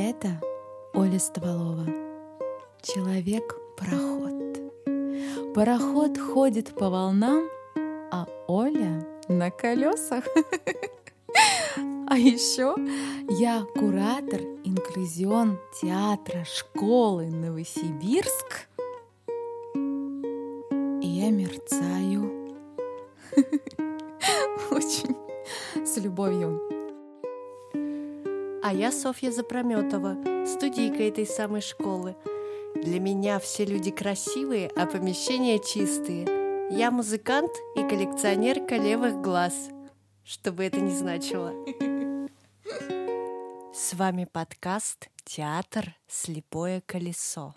Это Оля Стволова. Человек-пароход. Пароход ходит по волнам, а Оля на колесах. А еще я куратор инклюзион театра школы Новосибирск. Я Софья Запрометова, студийка этой самой школы. Для меня все люди красивые, а помещения чистые. Я музыкант и коллекционерка левых глаз, что бы это ни значило. С вами подкаст «Театр. Слепое колесо».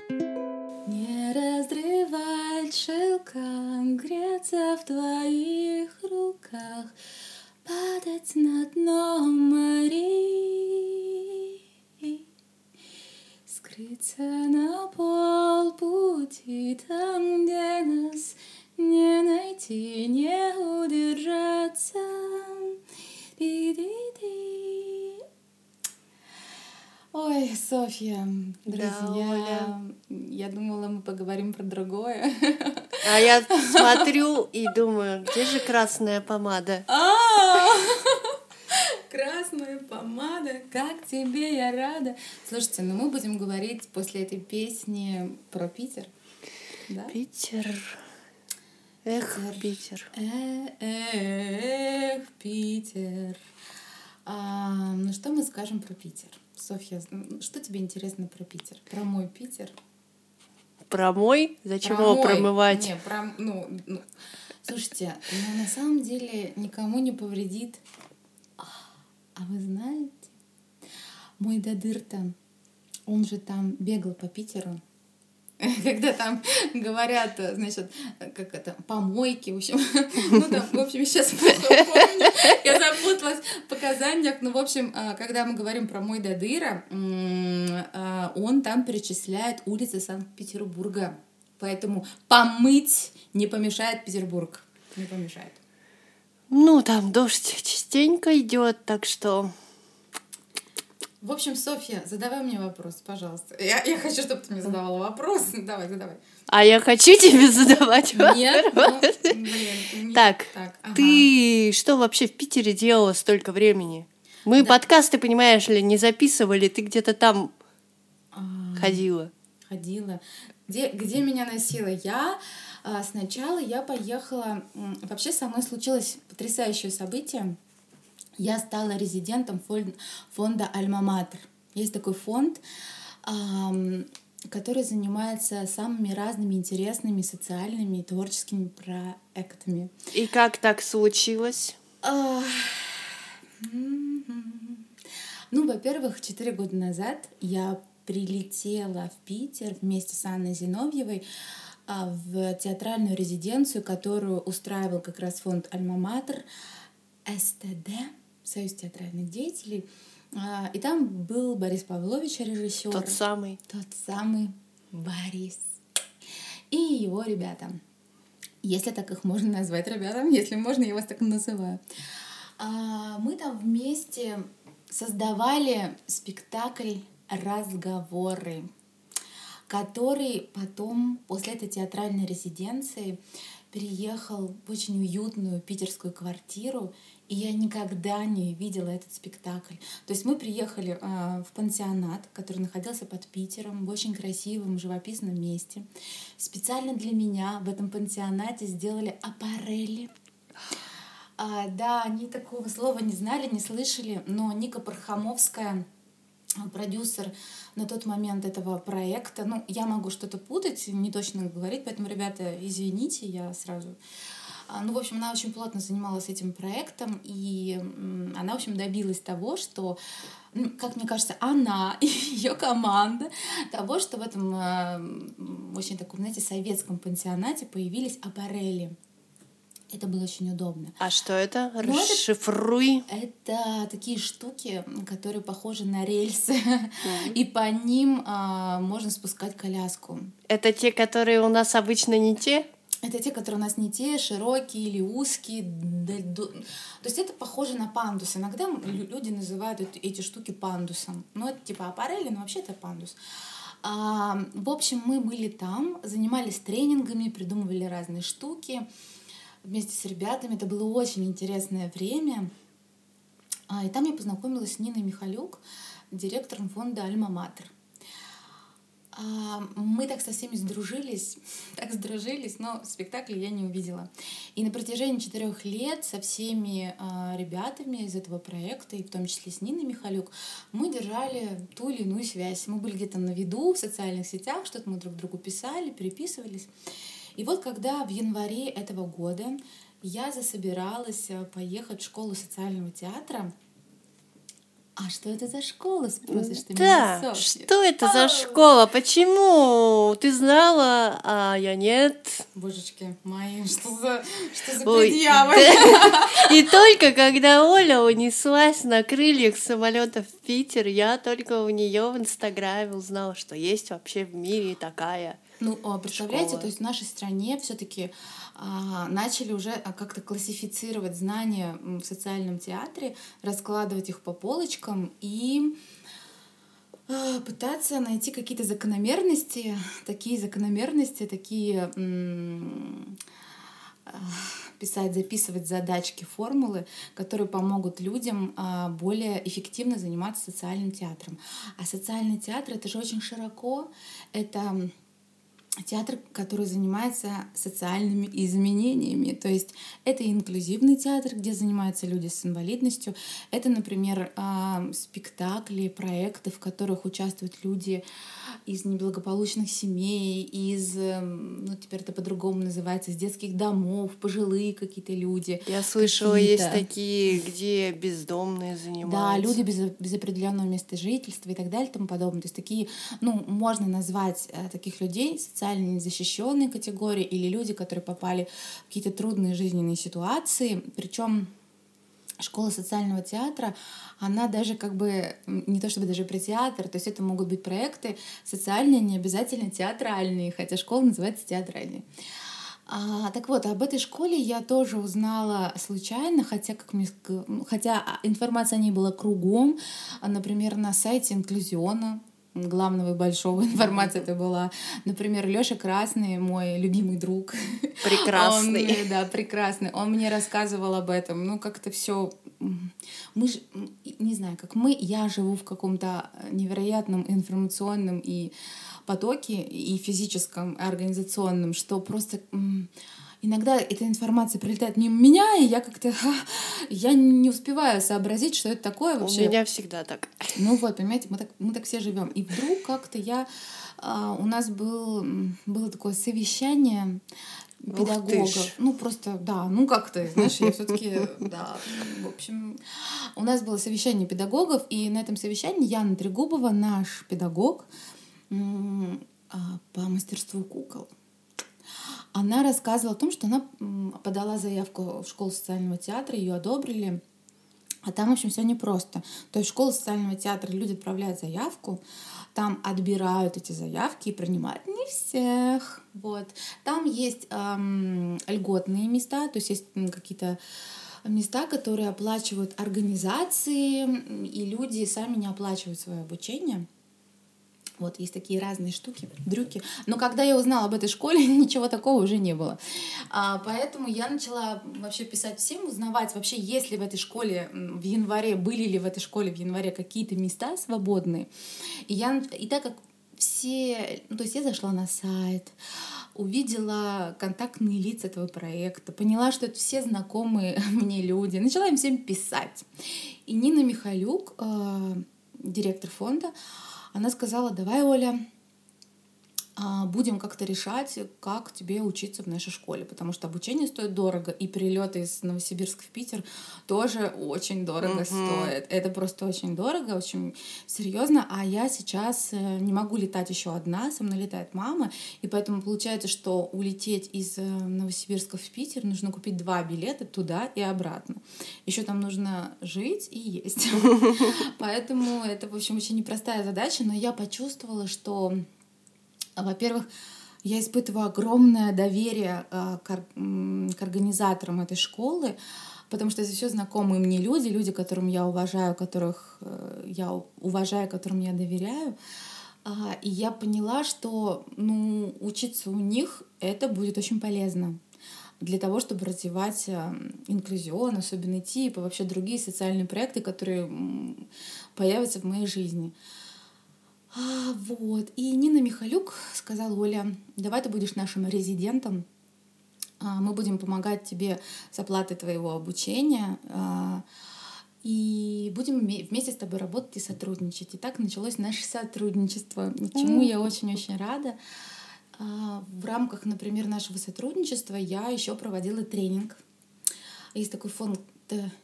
Не разрывать шелка, греться в твоих руках, падать на дно морей, скрыться на полпути там, где нас не найти, не удержаться. Ди-ди-ди. Ой, Софья, друзья, Оля. я думала, мы поговорим про другое. А я смотрю и думаю, где же красная помада? А, Красная помада, как тебе я рада. Слушайте, ну мы будем говорить после этой песни про Питер. Да? Питер. Эх, Питер. Эх, Питер. А, ну что мы скажем про Питер? Софья, м, что тебе интересно про Питер? Про мой Питер? Промой? Зачем Про его мой. промывать? Не, про, ну, ну, слушайте, ну, на самом деле никому не повредит. А вы знаете, мой Дадыр-то, он же там бегал по Питеру. Когда там говорят, значит, как это, помойки, в общем, ну там, в общем, сейчас помню, я запуталась в показаниях, но, в общем, а, когда мы говорим про мой Дадыра, а, он там перечисляет улицы Санкт-Петербурга, поэтому помыть не помешает Петербург, не помешает. Ну, там дождь частенько идет, так что В общем, Софья, задавай мне вопрос, пожалуйста. Я, я хочу, чтобы ты мне задавала вопрос. Давай, задавай. А я хочу тебе задавать Нет, ну, вопрос. блин. не- Так, так ага. Ты что вообще в Питере делала столько времени? Мы Да. подкасты, понимаешь ли, не записывали, ты где-то там А, ходила. ходила. Где, где меня носила? Я сначала я поехала. Вообще со мной случилось потрясающее событие. Я стала резидентом фон- фонда Альма-Матер. Есть такой фонд, который занимается самыми разными интересными социальными и творческими проектами. И как так случилось? М-м. Ну, во-первых, четыре года назад я прилетела в Питер вместе с Анной Зиновьевой а, в театральную резиденцию, которую устраивал как раз фонд «Альма-Матер», СТД, Союз театральных деятелей. А, И там был Борис Павлович, режиссер. Тот самый. Тот самый Борис. И его ребята. Если так их можно назвать ребятам, если можно, я вас так называю. А, Мы там вместе создавали спектакль «Разговоры», который потом, после этой театральной резиденции, переехал в очень уютную питерскую квартиру, и я никогда не видела этот спектакль. То есть мы приехали а, в пансионат, который находился под Питером, в очень красивом, живописном месте. Специально для меня в этом пансионате сделали аппарели. А, да, они такого слова не знали, не слышали, но Ника Пархамовская, продюсер на тот момент этого проекта. Ну, я могу что-то путать, не точно говорить, поэтому, ребята, извините, я сразу... А, Ну, в общем, она очень плотно занималась этим проектом, и она, в общем, добилась того, что, ну, как мне кажется, она и ее команда того, что в этом э, очень таком, знаете, советском пансионате появились аппарели. Это было очень удобно. А что это? Ну, это- Расшифруй. Это такие штуки, которые похожи на рельсы, и по ним а, можно спускать коляску. Это те, которые у нас обычно не те? это те, которые у нас не те, широкие или узкие. То есть это похоже на пандус. Иногда люди называют эти штуки пандусом. Ну, это типа аппарели, но вообще это пандус. А, в общем, мы были там, занимались тренингами, придумывали разные штуки вместе с ребятами. Это было очень интересное время. А, и там я познакомилась с Ниной Михалюк, директором фонда «Альма-Матер». А, мы так со всеми сдружились, так сдружились, но спектакля я не увидела. И на протяжении четырех лет со всеми а, ребятами из этого проекта, и в том числе с Ниной Михалюк, мы держали ту или иную связь. Мы были где-то на виду в социальных сетях, что-то мы друг другу писали, переписывались. И вот когда в январе этого года я засобиралась э, поехать в школу социального театра, а что это за школа, спросишь ты да, меня, Софья? что это за школа? Почему? Ты знала, а я нет? Божечки мои, что за, что за Ой, предъявы? Да. И только когда Оля унеслась на крыльях самолета в Питер, я только у нее в Инстаграме узнала, что есть вообще в мире такая ну, а представляете, школа. то есть в нашей стране все-таки а, начали уже а, как-то классифицировать знания в социальном театре, раскладывать их по полочкам и а, пытаться найти какие-то закономерности, такие закономерности, такие писать, записывать задачки, формулы, которые помогут людям более эффективно заниматься социальным театром. А социальный театр это же очень широко, это театр, который занимается социальными изменениями. То есть это инклюзивный театр, где занимаются люди с инвалидностью. Это, например, спектакли, проекты, в которых участвуют люди из неблагополучных семей, из, эм, ну теперь это по-другому называется, из детских домов, пожилые какие-то люди. Я слышала, есть такие, где бездомные занимаются. Да, люди без, без определенного места жительства и так далее и тому подобное. То есть такие, ну, можно назвать э, таких людей социально незащищенные категории или люди, которые попали в какие-то трудные жизненные ситуации. Причем школа социального театра, она даже как бы не то чтобы даже про театр, то есть это могут быть проекты социальные, не обязательно театральные, хотя школа называется театральной. А, так вот, об этой школе я тоже узнала случайно, хотя, как мне, хотя информация о ней была кругом, например, на сайте Инклюзиона, главного и большого информация это была. Например, Лёша Красный, мой любимый друг. Прекрасный. Он, да, прекрасный. Он мне рассказывал об этом. Ну, как-то все мы же, не знаю, как мы, я живу в каком-то невероятном информационном и потоке, и физическом, и организационном, что просто иногда эта информация прилетает мимо меня, и я как-то я не успеваю сообразить, что это такое вообще. У меня всегда так. Ну вот, понимаете, мы так, мы так все живем. И вдруг как-то я а, у нас был, было такое совещание педагогов. Ну, просто, да, ну как то знаешь, я все-таки, да, в общем, у нас было совещание педагогов, и на этом совещании Яна Трегубова, наш педагог а, по мастерству кукол, она рассказывала о том, что она подала заявку в школу социального театра, ее одобрили. А там, в общем, все непросто. То есть в школу социального театра люди отправляют заявку, там отбирают эти заявки и принимают не всех. Вот. Там есть эм, льготные места, то есть есть какие-то места, которые оплачивают организации, и люди сами не оплачивают свое обучение. Вот, есть такие разные штуки, дрюки. Но когда я узнала об этой школе, ничего такого уже не было. А, поэтому я начала вообще писать всем, узнавать вообще, есть ли в этой школе в январе, были ли в этой школе в январе какие-то места свободные. И, я, и так как все... Ну, то есть я зашла на сайт, увидела контактные лица этого проекта, поняла, что это все знакомые мне люди, начала им всем писать. И Нина Михалюк, э, директор фонда, она сказала, давай, Оля, будем как-то решать, как тебе учиться в нашей школе, потому что обучение стоит дорого, и перелеты из Новосибирска в Питер тоже очень дорого uh-huh. стоят. Это просто очень дорого, очень серьезно. А я сейчас э, не могу летать еще одна, со мной летает мама, и поэтому получается, что улететь из э, Новосибирска в Питер нужно купить два билета туда и обратно. Еще там нужно жить и есть. Поэтому это, в общем, очень непростая задача, но я почувствовала, что во-первых, Я испытываю огромное доверие э, к, организаторам этой школы, потому что это все знакомые мне люди, люди, которым я уважаю, которых э, я уважаю, которым я доверяю. А, и я поняла, что ну, учиться у них это будет очень полезно для того, чтобы развивать инклюзион, особенный тип и вообще другие социальные проекты, которые появятся в моей жизни. А, вот. И Нина Михалюк сказала, Оля, давай ты будешь нашим резидентом, а, мы будем помогать тебе с оплатой твоего обучения, а, и будем вместе с тобой работать и сотрудничать. И так началось наше сотрудничество, чему я очень-очень рада. А, в рамках, например, нашего сотрудничества я еще проводила тренинг. Есть такой фонд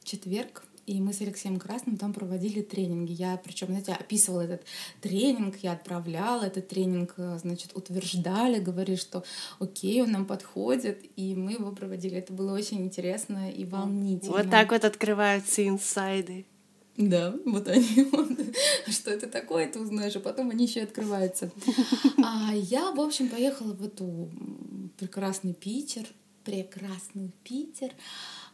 «Четверг», и мы с Алексеем Красным там проводили тренинги. Я, причем, знаете, описывала этот тренинг, я отправляла этот тренинг, э, значит, утверждали, говорили, что окей, он нам подходит, и мы его проводили. Это было очень интересно и волнительно. Вот так вот открываются инсайды. Да, вот они. Что это такое, ты узнаешь, а потом они еще открываются. А я, в общем, поехала в эту прекрасный Питер, прекрасный Питер.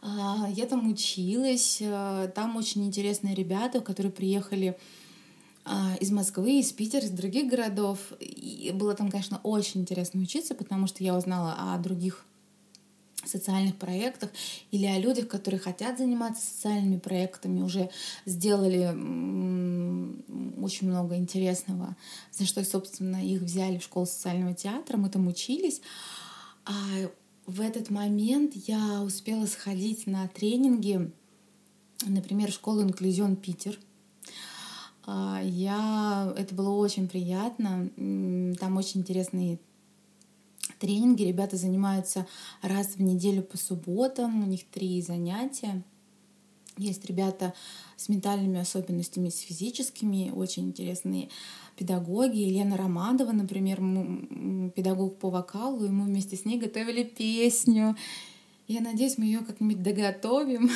А, я там училась, э, там очень интересные ребята, которые приехали а, из Москвы, из Питера, из других городов. И было там, конечно, очень интересно учиться, потому что я узнала о других социальных проектах или о людях, которые хотят заниматься социальными проектами, уже сделали очень много интересного, за что, собственно, их взяли в школу социального театра, мы там учились. А в этот момент я успела сходить на тренинги, например, школу «Инклюзион Питер». А, я... Это было очень приятно. Там очень интересные тренинги. Ребята занимаются раз в неделю по субботам. У них три занятия. Есть ребята с ментальными особенностями, с физическими, очень интересные педагоги. Елена Ромадова, например, педагог по вокалу, и мы вместе с ней готовили песню. Я надеюсь, мы ее как-нибудь доготовим.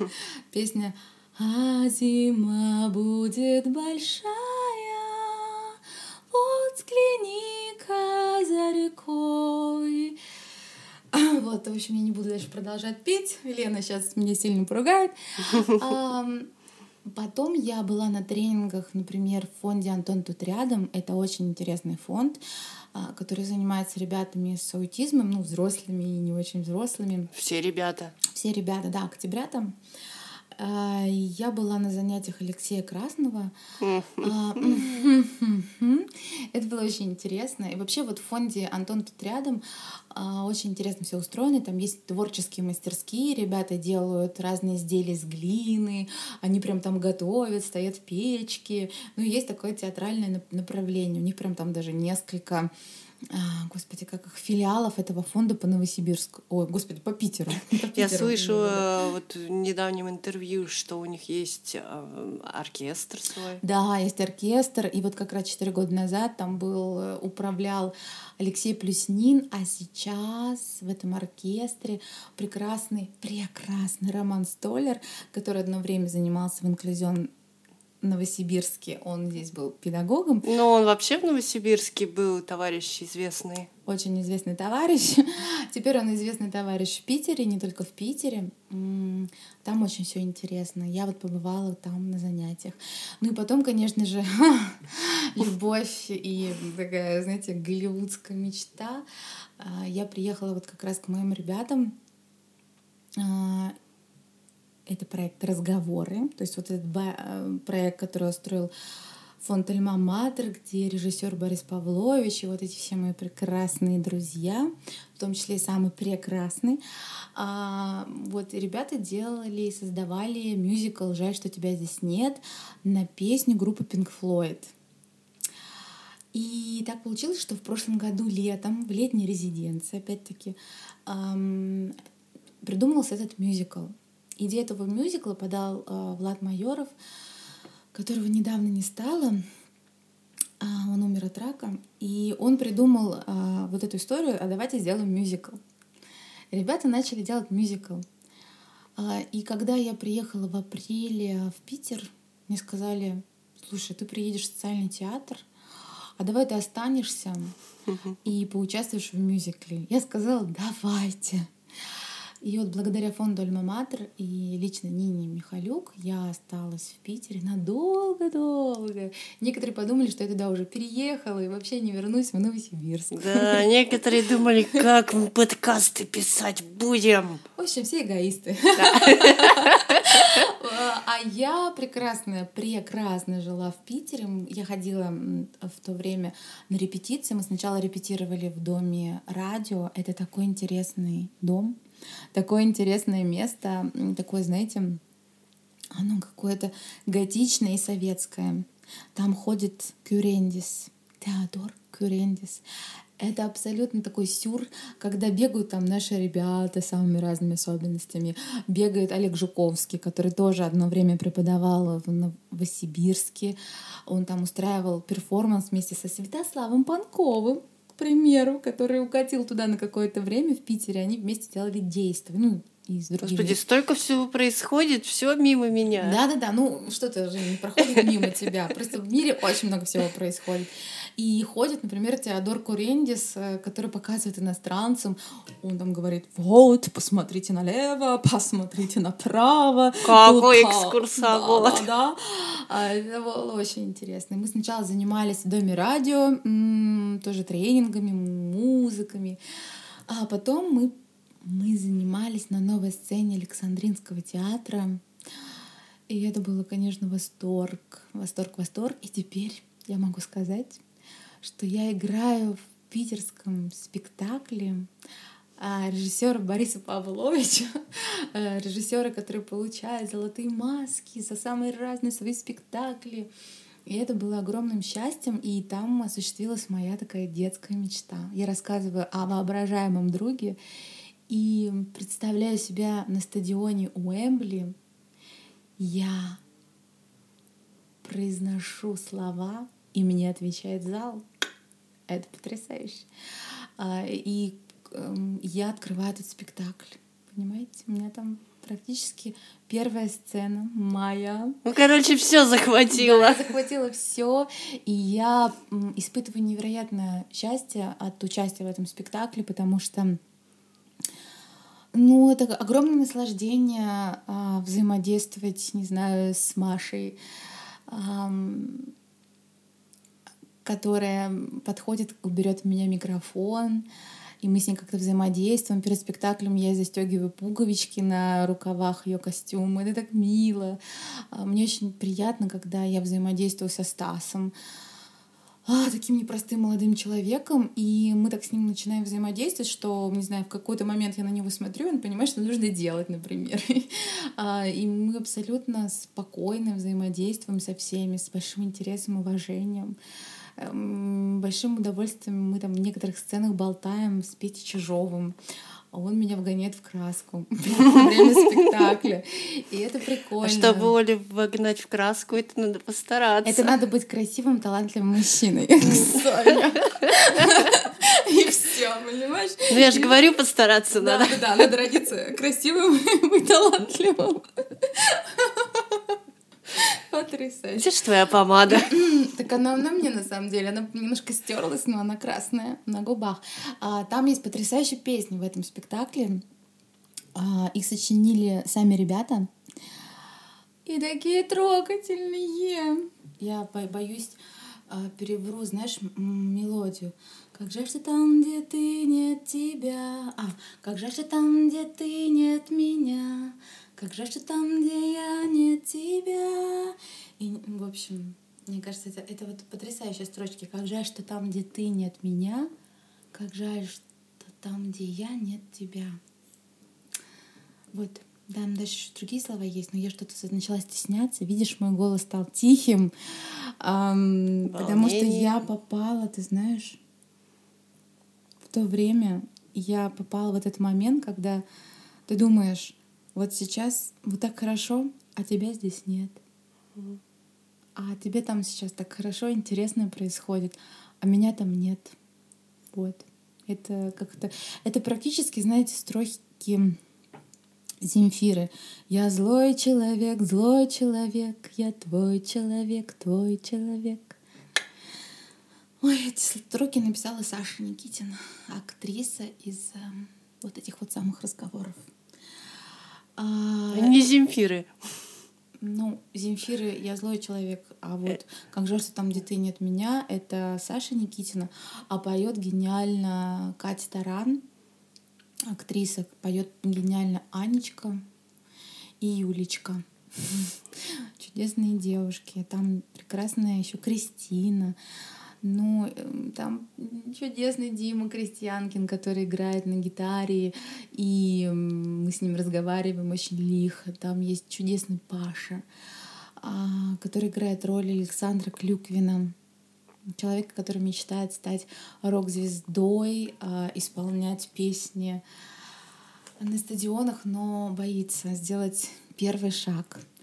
Песня «А зима будет большая, вот взгляни-ка за рекой». Вот, в общем, я не буду дальше продолжать петь. Елена сейчас меня сильно поругает. Потом я была на тренингах, например, в фонде «Антон тут рядом». Это очень интересный фонд, а, который занимается ребятами с аутизмом, ну, взрослыми и не очень взрослыми. Все ребята. Все ребята, да, октября там. А, я была на занятиях Алексея Красного. Это было очень интересно. И вообще вот в фонде «Антон тут рядом» а, очень интересно все устроено. Там есть творческие мастерские, ребята делают разные изделия из глины, они прям там готовят, стоят в печке. Ну, есть такое театральное направление. У них прям там даже несколько господи, как их филиалов этого фонда по Новосибирску. Ой, господи, по Питеру. По Питеру. Я слышу э, вот в недавнем интервью, что у них есть э, оркестр свой. Да, есть оркестр. И вот как раз четыре года назад там был, э, управлял Алексей Плюснин, а сейчас в этом оркестре прекрасный, прекрасный Роман Столер, который одно время занимался в инклюзион Новосибирске, он здесь был педагогом. Ну, он вообще в Новосибирске был товарищ известный. Очень известный товарищ. Теперь он известный товарищ в Питере, не только в Питере. Там очень все интересно. Я вот побывала там на занятиях. Ну и потом, конечно же, любовь и такая, знаете, голливудская мечта. А, я приехала вот как раз к моим ребятам а, это проект «Разговоры», то есть вот этот э, проект, который устроил фонд «Альма Матер», где режиссер Борис Павлович и вот эти все мои прекрасные друзья, в том числе и самый прекрасный. А, вот ребята делали и создавали мюзикл «Жаль, что тебя здесь нет» на песню группы Pink Floyd. И так получилось, что в прошлом году летом, в летней резиденции, опять-таки, эм, придумался этот мюзикл. Идею этого мюзикла подал э, Влад Майоров, которого недавно не стало. А, он умер от рака. И он придумал э, вот эту историю, а давайте сделаем мюзикл. Ребята начали делать мюзикл. И когда я приехала в апреле в Питер, мне сказали, слушай, ты приедешь в социальный театр, а давай ты останешься и поучаствуешь в мюзикле. Я сказала, давайте. И вот благодаря фонду Альма-Матер и лично Нине Михалюк я осталась в Питере надолго-долго. Некоторые подумали, что я туда уже переехала и вообще не вернусь в Новосибирск. Да, некоторые думали, как мы подкасты писать будем. В общем, все эгоисты. А я прекрасно, прекрасно жила в Питере. Я ходила в то время на репетиции. Мы сначала репетировали в доме радио. Это такой интересный дом такое интересное место, такое, знаете, оно какое-то готичное и советское. Там ходит Кюрендис, Теодор Кюрендис. Это абсолютно такой сюр, когда бегают там наши ребята с самыми разными особенностями. Бегает Олег Жуковский, который тоже одно время преподавал в Новосибирске. Он там устраивал перформанс вместе со Святославом Панковым к примеру, который укатил туда на какое-то время в Питере, они вместе делали действия. Ну, и с другими. Господи, столько всего происходит, все мимо меня. Да, да, да. Ну, что-то же не проходит мимо тебя. Просто в мире очень много всего происходит. И ходит, например, Теодор Курендис, э, который показывает иностранцам, он там говорит, вот, посмотрите налево, посмотрите направо. Какой экскурсовод. Да, да, да. Это было очень интересно. Мы сначала занимались в Доме радио, тоже тренингами, музыками. А потом мы мы занимались на новой сцене Александринского театра. И это было, конечно, восторг, восторг, восторг. И теперь я могу сказать, что я играю в питерском спектакле а, режиссера Бориса Павловича, э, режиссера, который получает золотые маски за самые разные свои спектакли. И это было огромным счастьем, и там осуществилась моя такая детская мечта. Я рассказываю о воображаемом друге, и представляю себя на стадионе Уэмбли, я произношу слова, и мне отвечает зал. Это потрясающе. А, и эм, я открываю этот спектакль. Понимаете, у меня там практически первая сцена моя. Ну, короче, все захватила. Да, захватила все, и я испытываю невероятное счастье от участия в этом спектакле, потому что ну, это огромное наслаждение а, взаимодействовать, не знаю, с Машей, а, которая подходит, берет у меня микрофон, и мы с ней как-то взаимодействуем. Перед спектаклем я застегиваю пуговички на рукавах ее костюма. Это так мило. А, мне очень приятно, когда я взаимодействую со Стасом а, таким непростым молодым человеком, и мы так с ним начинаем взаимодействовать, что, не знаю, в какой-то момент я на него смотрю, и он понимает, что нужно делать, например. А, и мы абсолютно спокойно взаимодействуем со всеми, с большим интересом, уважением эм, большим удовольствием мы там в некоторых сценах болтаем с Петей Чижовым а он меня вгоняет в краску во время спектакля. И это прикольно. А чтобы Олю вогнать в краску, это надо постараться. Это надо быть красивым, талантливым мужчиной. И все, понимаешь? Ну я же говорю, постараться надо. Да, да, надо родиться красивым и талантливым. Потрясающе. Же твоя помада? так она на мне, на самом деле. Она немножко стерлась, но она красная на губах. А, там есть потрясающие песни в этом спектакле. А, их сочинили сами ребята. И такие трогательные. Я боюсь а, перевру, знаешь, мелодию. Как жаль, что там, где ты, нет тебя. А, как жаль, что там, где ты, нет меня. Как жаль, что там, где я, нет тебя. И, в общем, мне кажется, это, это вот потрясающие строчки. Как жаль, что там, где ты, нет меня. Как жаль, что там, где я, нет тебя. Вот. Там дальше еще другие слова есть, но я что-то начала стесняться. Видишь, мой голос стал тихим, эм, потому что я попала, ты знаешь, в то время я попала в этот момент, когда ты думаешь, вот сейчас вот так хорошо, а тебя здесь нет. А тебе там сейчас так хорошо, интересно происходит, а меня там нет. Вот. Это как-то... Это практически, знаете, строчки Земфиры. Я злой человек, злой человек, я твой человек, твой человек. Ой, эти строки написала Саша Никитина, актриса из э, вот этих вот самых разговоров. А, Не Земфиры. Ну, Земфиры «Я злой человек», а вот «Как жаль, что там, где ты нет меня» — это Саша Никитина, а поет гениально Катя Таран, актриса, поет гениально Анечка и Юлечка. Чудесные девушки. Там прекрасная еще Кристина. Ну, эм, там чудесный Дима Крестьянкин, который играет на гитаре, и мы с ним разговариваем очень лихо. Там есть чудесный Паша, а, который играет роль Александра Клюквина, человека, который мечтает стать рок-звездой, а, исполнять песни на стадионах, но боится сделать первый шаг —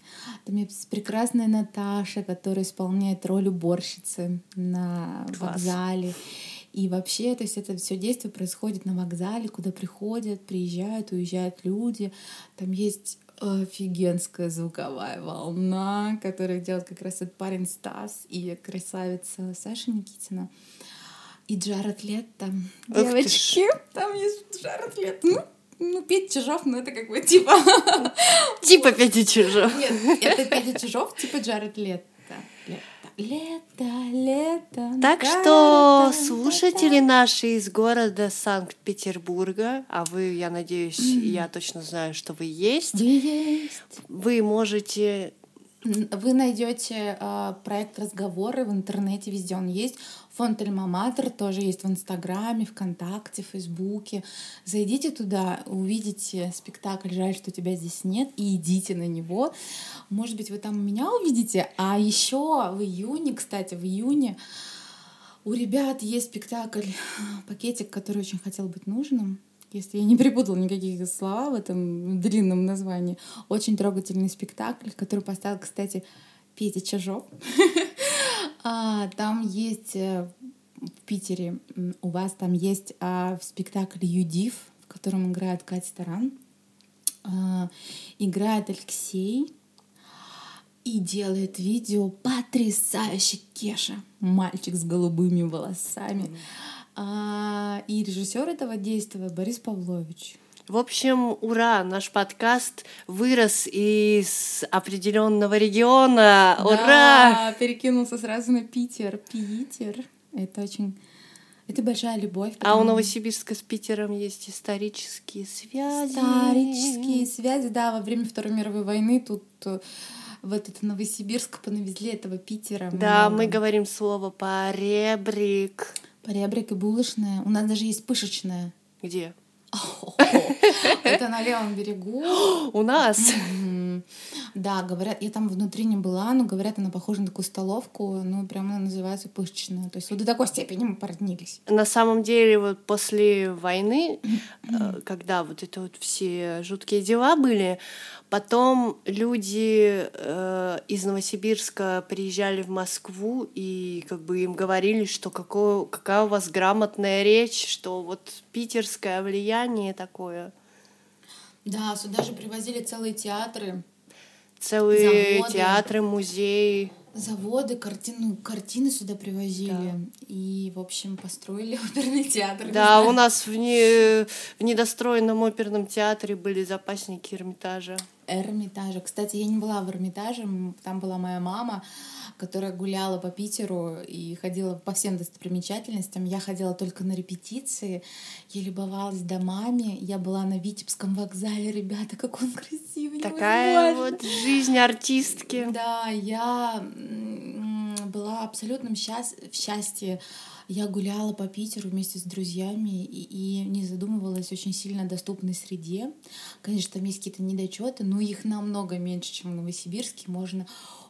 там есть прекрасная Наташа, которая исполняет роль уборщицы на Класс. вокзале. И вообще, то есть это все действие происходит на вокзале, куда приходят, приезжают, уезжают люди. Там есть офигенская звуковая волна, которую делает как раз этот парень Стас и красавица Саша Никитина. И Джаред Летто. Девочки, там есть Джаред Летто. Ну, ну, Петя Чижов, ну это как бы типа... Типа Петя Чижов. Нет, это Петя Чижов, типа Джаред Лето. Лето, лето. Так что слушатели наши из города Санкт-Петербурга, а вы, я надеюсь, я точно знаю, что вы есть. Есть. Вы можете вы найдете э, проект разговоры в интернете, везде он есть. Фонд Альма-Матер тоже есть в Инстаграме, ВКонтакте, Фейсбуке. Зайдите туда, увидите спектакль «Жаль, что тебя здесь нет» и идите на него. Может быть, вы там меня увидите. А еще в июне, кстати, в июне у ребят есть спектакль «Пакетик», который очень хотел быть нужным если я не перепутала никаких слова в этом длинном названии. Очень трогательный спектакль, который поставил, кстати, Петя Чижов. А, там есть э, в Питере, у вас там есть а, спектакль «Юдив», в котором играет Катя Таран. А, играет Алексей и делает видео потрясающий Кеша, мальчик с голубыми волосами. А, и режиссер этого действия Борис Павлович. В общем, ура! Наш подкаст вырос из определенного региона. Да, ура! Перекинулся сразу на Питер. Питер. Это очень это большая любовь. Потому... А у Новосибирска с Питером есть исторические связи. Исторические связи, да. Во время Второй мировой войны тут э, в этот Новосибирск понавезли этого Питера. Да, много. мы говорим слово поребрик. Поребрик и булочная. У нас даже есть пышечная. Где? Это на левом берегу. У нас. Да, говорят, я там внутри не была, но говорят, она похожа на такую столовку, ну, прям она называется пышечная. То есть вот до такой степени мы породнились. На самом деле, вот после войны, э, когда вот это вот все жуткие дела были, Потом люди э, из Новосибирска приезжали в Москву и как бы им говорили, что какое, какая у вас грамотная речь, что вот питерское влияние такое. Да, сюда же привозили целые театры. Целые заводы, театры, музеи. Заводы, картину, картины сюда привозили. Да. И, в общем, построили оперный театр. Да, у нас в, не, в недостроенном оперном театре были запасники Эрмитажа. Эрмитажа. Кстати, я не была в Эрмитаже, там была моя мама, которая гуляла по Питеру и ходила по всем достопримечательностям. Я ходила только на репетиции, я любовалась домами, я была на Витебском вокзале, ребята, как он красивый. Такая вот жизнь артистки. Да, я была абсолютным счаст... счастье я гуляла по Питеру вместе с друзьями и, и не задумывалась очень сильно о доступной среде. Конечно, там есть какие-то недочеты, но их намного меньше, чем в Новосибирске. Можно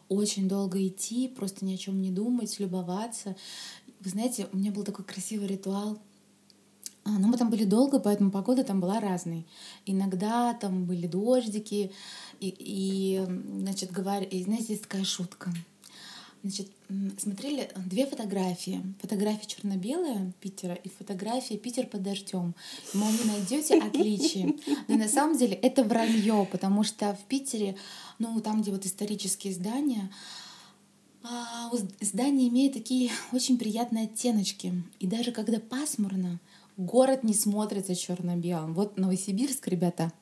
очень долго идти, просто ни о чем не думать, любоваться. Вы знаете, у меня был такой красивый ритуал. А, ну, мы там были долго, поэтому погода там была разной. Иногда там были дождики, и, и значит, говоря, и, знаете, есть такая шутка — Значит, смотрели две фотографии. Фотография черно-белая Питера и фотография Питер под дождем. Мол, вы найдете отличие. Но на самом деле это вранье, потому что в Питере, ну, там, где вот исторические здания, А, здание имеет такие очень приятные оттеночки. И даже когда пасмурно, город не смотрится черно-белым. Вот Новосибирск, ребята,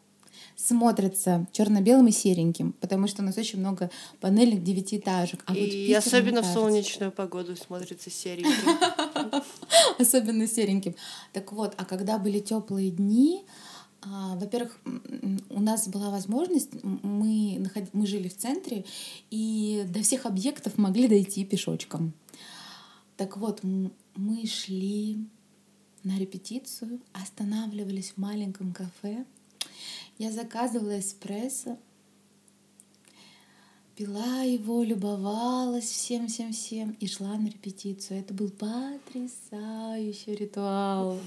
смотрится черно-белым и сереньким, потому что у нас очень много панельных девятиэтажек. А и вот особенно в солнечную погоду смотрится сереньким. Особенно сереньким. Так вот, а когда были теплые дни, а, во-первых, у нас была возможность, мы, наход... мы жили в центре, и до всех объектов могли дойти пешочком. Так вот, мы шли на репетицию, останавливались в маленьком кафе, я заказывала эспрессо, пила его, любовалась всем-всем-всем и шла на репетицию. Это был потрясающий ритуал,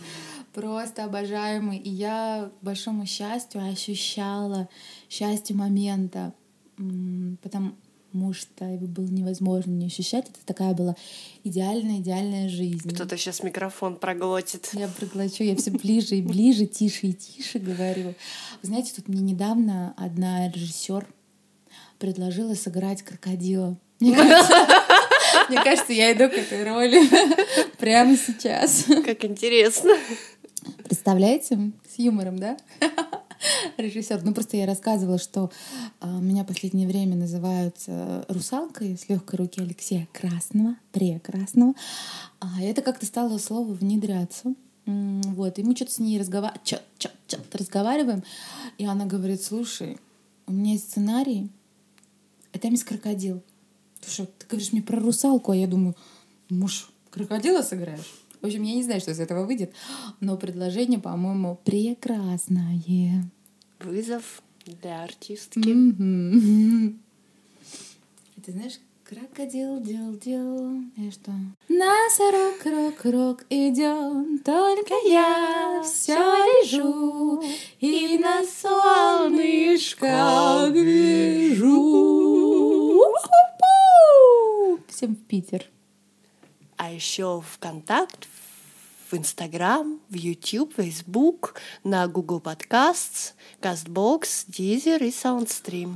просто обожаемый. И я, к большому счастью, ощущала счастье момента, потому, что его было невозможно не ощущать. Это такая была идеальная, идеальная жизнь. Кто-то сейчас микрофон проглотит. Я проглочу, я все ближе и ближе, тише и тише говорю. Вы знаете, тут мне недавно одна режиссер предложила сыграть крокодила. Мне кажется, мне кажется, я иду к этой роли прямо сейчас. Как интересно. Представляете? С юмором, да? Режиссер. Ну, просто я рассказывала, что а, меня последнее время называют а, русалкой с легкой руки Алексея Красного, прекрасного. А это как-то стало слово внедряться. Вот, и мы что-то с ней разговар... разговариваем, и она говорит, слушай, у меня есть сценарий, и там есть крокодил. Ты что, ты говоришь мне про русалку, а я думаю, муж, крокодила сыграешь? В общем, я не знаю, что из этого выйдет, но предложение, по-моему, прекрасное. Вызов для артистки. Mm-hmm. Ты знаешь, крокодил дел дел, и что? Носорог, рок, рок идет, только я все лежу и на солнышко гляжу. Всем в Питер. А еще ВКонтакт, в Инстаграм, в YouTube, Facebook, на Google Podcasts, CastBox, Deezer и SoundStream.